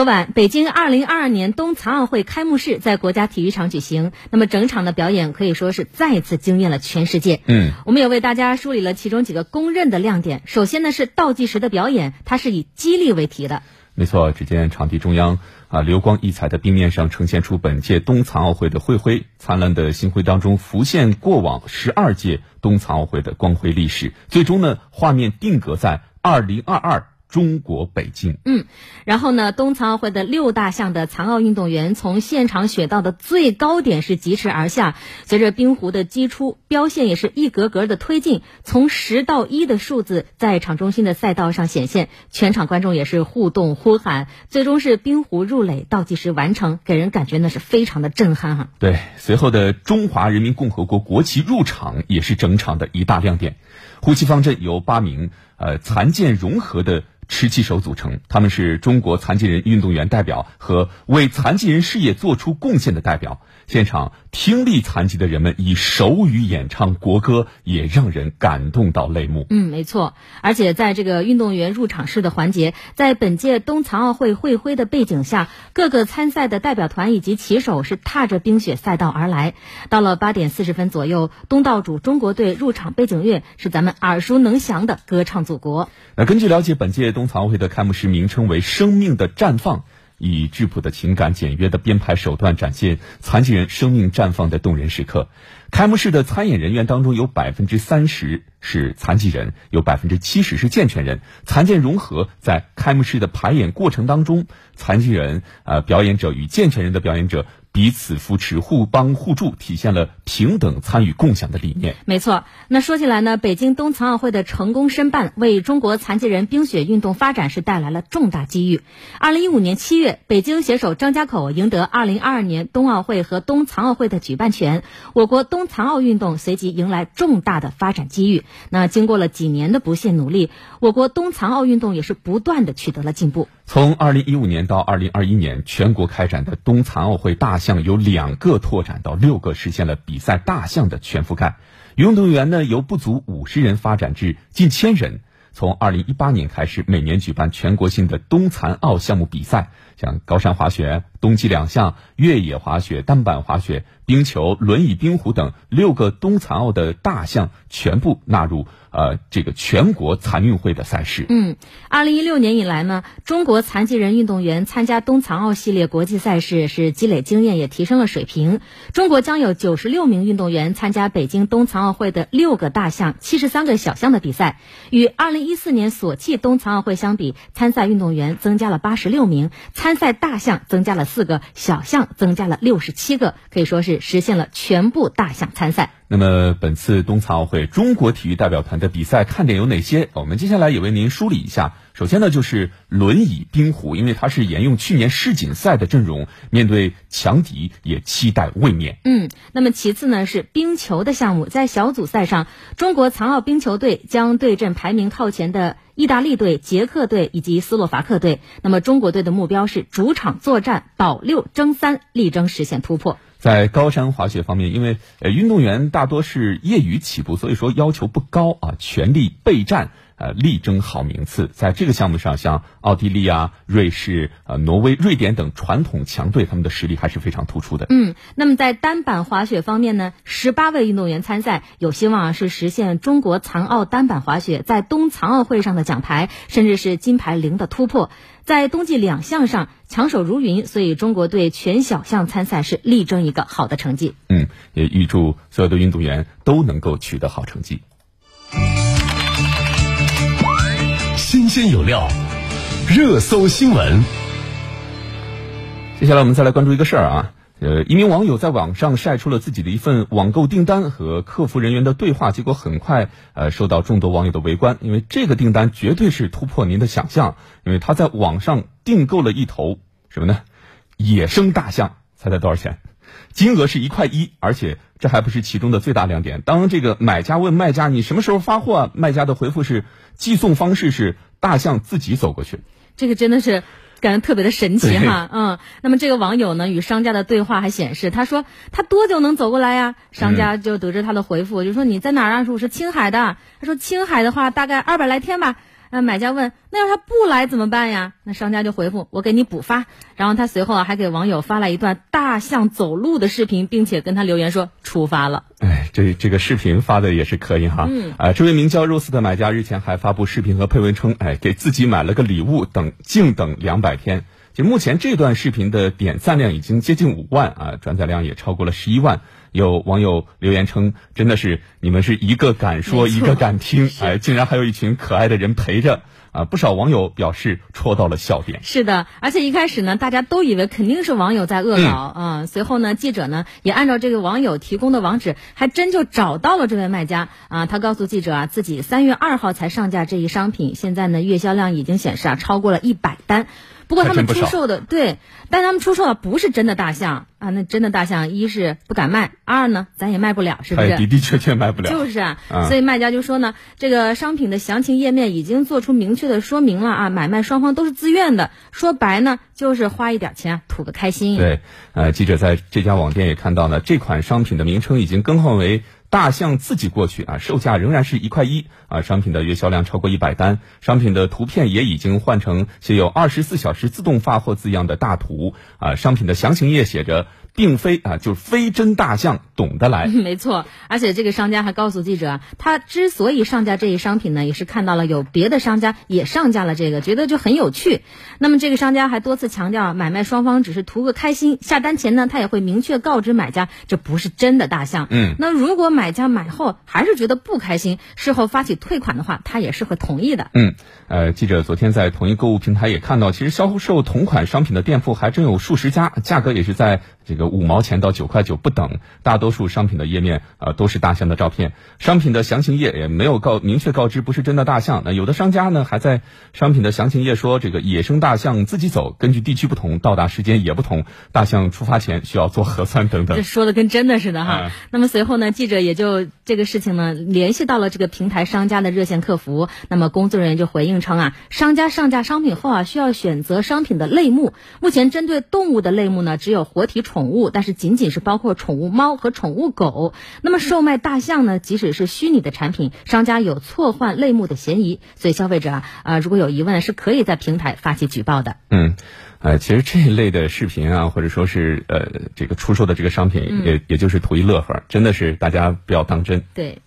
昨晚，北京2022年冬残奥会开幕式在国家体育场举行。那么，整场的表演可以说是再次惊艳了全世界。嗯，我们也为大家梳理了其中几个公认的亮点。首先呢，是倒计时的表演，它是以激励为题的。没错，只见场地中央啊，流光溢彩的冰面上呈现出本届冬残奥会的会徽，灿烂的星辉当中浮现过往十二届冬残奥会的光辉历史。最终呢，画面定格在二零二二。中国北京，嗯，然后呢，冬残奥会的六大项的残奥运动员从现场雪道的最高点是疾驰而下，随着冰壶的击出，标线也是一格格的推进，从十到一的数字在场中心的赛道上显现，全场观众也是互动呼喊，最终是冰壶入垒，倒计时完成，给人感觉那是非常的震撼哈。对，随后的中华人民共和国国旗入场也是整场的一大亮点，呼旗方阵由八名呃残健融合的。持旗手组成，他们是中国残疾人运动员代表和为残疾人事业做出贡献的代表。现场听力残疾的人们以手语演唱国歌，也让人感动到泪目。嗯，没错。而且在这个运动员入场式的环节，在本届冬残奥会会徽的背景下，各个参赛的代表团以及旗手是踏着冰雪赛道而来。到了八点四十分左右，东道主中国队入场背景乐是咱们耳熟能详的《歌唱祖国》。那根据了解，本届冬残奥会的开幕式名称为“生命的绽放”。以质朴的情感、简约的编排手段展现残疾人生命绽放的动人时刻。开幕式的参演人员当中，有百分之三十是残疾人，有百分之七十是健全人，残健融合。在开幕式的排演过程当中，残疾人呃表演者与健全人的表演者。彼此扶持、互帮互助，体现了平等参与共享的理念。没错。那说起来呢，北京冬残奥会的成功申办，为中国残疾人冰雪运动发展是带来了重大机遇。二零一五年七月，北京携手张家口赢得二零二二年冬奥会和冬残奥会的举办权，我国冬残奥运动随即迎来重大的发展机遇。那经过了几年的不懈努力，我国冬残奥运动也是不断的取得了进步。从二零一五年到二零二一年，全国开展的冬残奥会大项由两个拓展到六个，实现了比赛大项的全覆盖。运动员呢由不足五十人发展至近千人。从二零一八年开始，每年举办全国性的冬残奥项目比赛，像高山滑雪、冬季两项、越野滑雪、单板滑雪、冰球、轮椅冰壶等六个冬残奥的大项全部纳入。呃，这个全国残运会的赛事。嗯，二零一六年以来呢，中国残疾人运动员参加冬残奥系列国际赛事是积累经验，也提升了水平。中国将有九十六名运动员参加北京冬残奥会的六个大项、七十三个小项的比赛。与二零一四年索契冬残奥会相比，参赛运动员增加了八十六名参，参赛大项增加了四个，小项增加了六十七个，可以说是实现了全部大项参赛。那么，本次冬残奥会中国体育代表团的比赛看点有哪些？我们接下来也为您梳理一下。首先呢，就是轮椅冰壶，因为它是沿用去年世锦赛的阵容，面对强敌也期待卫冕。嗯，那么其次呢是冰球的项目，在小组赛上，中国残奥冰球队将对阵排名靠前的意大利队、捷克队以及斯洛伐克队。那么中国队的目标是主场作战，保六争三，力争实现突破。在高山滑雪方面，因为呃运动员大多是业余起步，所以说要求不高啊，全力备战。呃，力争好名次，在这个项目上，像奥地利啊、瑞士、呃、挪威、瑞典等传统强队，他们的实力还是非常突出的。嗯，那么在单板滑雪方面呢，十八位运动员参赛，有希望是实现中国残奥单板滑雪在冬残奥会上的奖牌，甚至是金牌零的突破。在冬季两项上强手如云，所以中国队全小项参赛是力争一个好的成绩。嗯，也预祝所有的运动员都能够取得好成绩。鲜有料，热搜新闻。接下来我们再来关注一个事儿啊，呃，一名网友在网上晒出了自己的一份网购订单和客服人员的对话，结果很快呃受到众多网友的围观，因为这个订单绝对是突破您的想象，因为他在网上订购了一头什么呢？野生大象，猜猜多少钱？金额是一块一，而且这还不是其中的最大亮点。当这个买家问卖家你什么时候发货啊？卖家的回复是寄送方式是大象自己走过去。这个真的是感觉特别的神奇哈，嗯。那么这个网友呢与商家的对话还显示，他说他多久能走过来呀？商家就得知他的回复，就说你在哪儿啊？说我是青海的。他说青海的话大概二百来天吧。那买家问，那要是他不来怎么办呀？那商家就回复，我给你补发。然后他随后啊还给网友发了一段大象走路的视频，并且跟他留言说出发了。哎，这这个视频发的也是可以哈。嗯。啊，这位名叫 Rose 的买家日前还发布视频和配文称，哎，给自己买了个礼物，等静等两百天。就目前这段视频的点赞量已经接近五万啊，转载量也超过了十一万。有网友留言称：“真的是你们是一个敢说，一个敢听，哎，竟然还有一群可爱的人陪着啊！”不少网友表示戳到了笑点。是的，而且一开始呢，大家都以为肯定是网友在恶搞啊。随后呢，记者呢也按照这个网友提供的网址，还真就找到了这位卖家啊。他告诉记者啊，自己三月二号才上架这一商品，现在呢月销量已经显示啊超过了一百单。不过他们出售的对，但他们出售的不是真的大象啊，那真的大象一是不敢卖，二呢咱也卖不了，是不是？的的确确卖不了。就是啊，所以卖家就说呢，这个商品的详情页面已经做出明确的说明了啊，买卖双方都是自愿的，说白呢就是花一点钱图个开心。对，呃，记者在这家网店也看到呢，这款商品的名称已经更换为。大象自己过去啊，售价仍然是一块一啊，商品的月销量超过一百单，商品的图片也已经换成写有“二十四小时自动发货”字样的大图啊，商品的详情页写着。并非啊，就是非真大象，懂得来。没错，而且这个商家还告诉记者啊，他之所以上架这一商品呢，也是看到了有别的商家也上架了这个，觉得就很有趣。那么这个商家还多次强调，买卖双方只是图个开心，下单前呢，他也会明确告知买家，这不是真的大象。嗯，那如果买家买后还是觉得不开心，事后发起退款的话，他也是会同意的。嗯，呃，记者昨天在同一购物平台也看到，其实销售同款商品的店铺还真有数十家，价格也是在。这个五毛钱到九块九不等，大多数商品的页面啊都是大象的照片，商品的详情页也没有告明确告知不是真的大象。那有的商家呢还在商品的详情页说这个野生大象自己走，根据地区不同到达时间也不同，大象出发前需要做核酸等等。这说的跟真的似的哈。那么随后呢，记者也也就这个事情呢联系到了这个平台商家的热线客服，那么工作人员就回应称啊，商家上架商品后啊需要选择商品的类目，目前针对动物的类目呢只有活体宠。物，但是仅仅是包括宠物猫和宠物狗。那么售卖大象呢？即使是虚拟的产品，商家有错换类目的嫌疑，所以消费者啊，呃，如果有疑问，是可以在平台发起举报的。嗯，呃，其实这一类的视频啊，或者说是呃这个出售的这个商品，也也就是图一乐呵，真的是大家不要当真。对。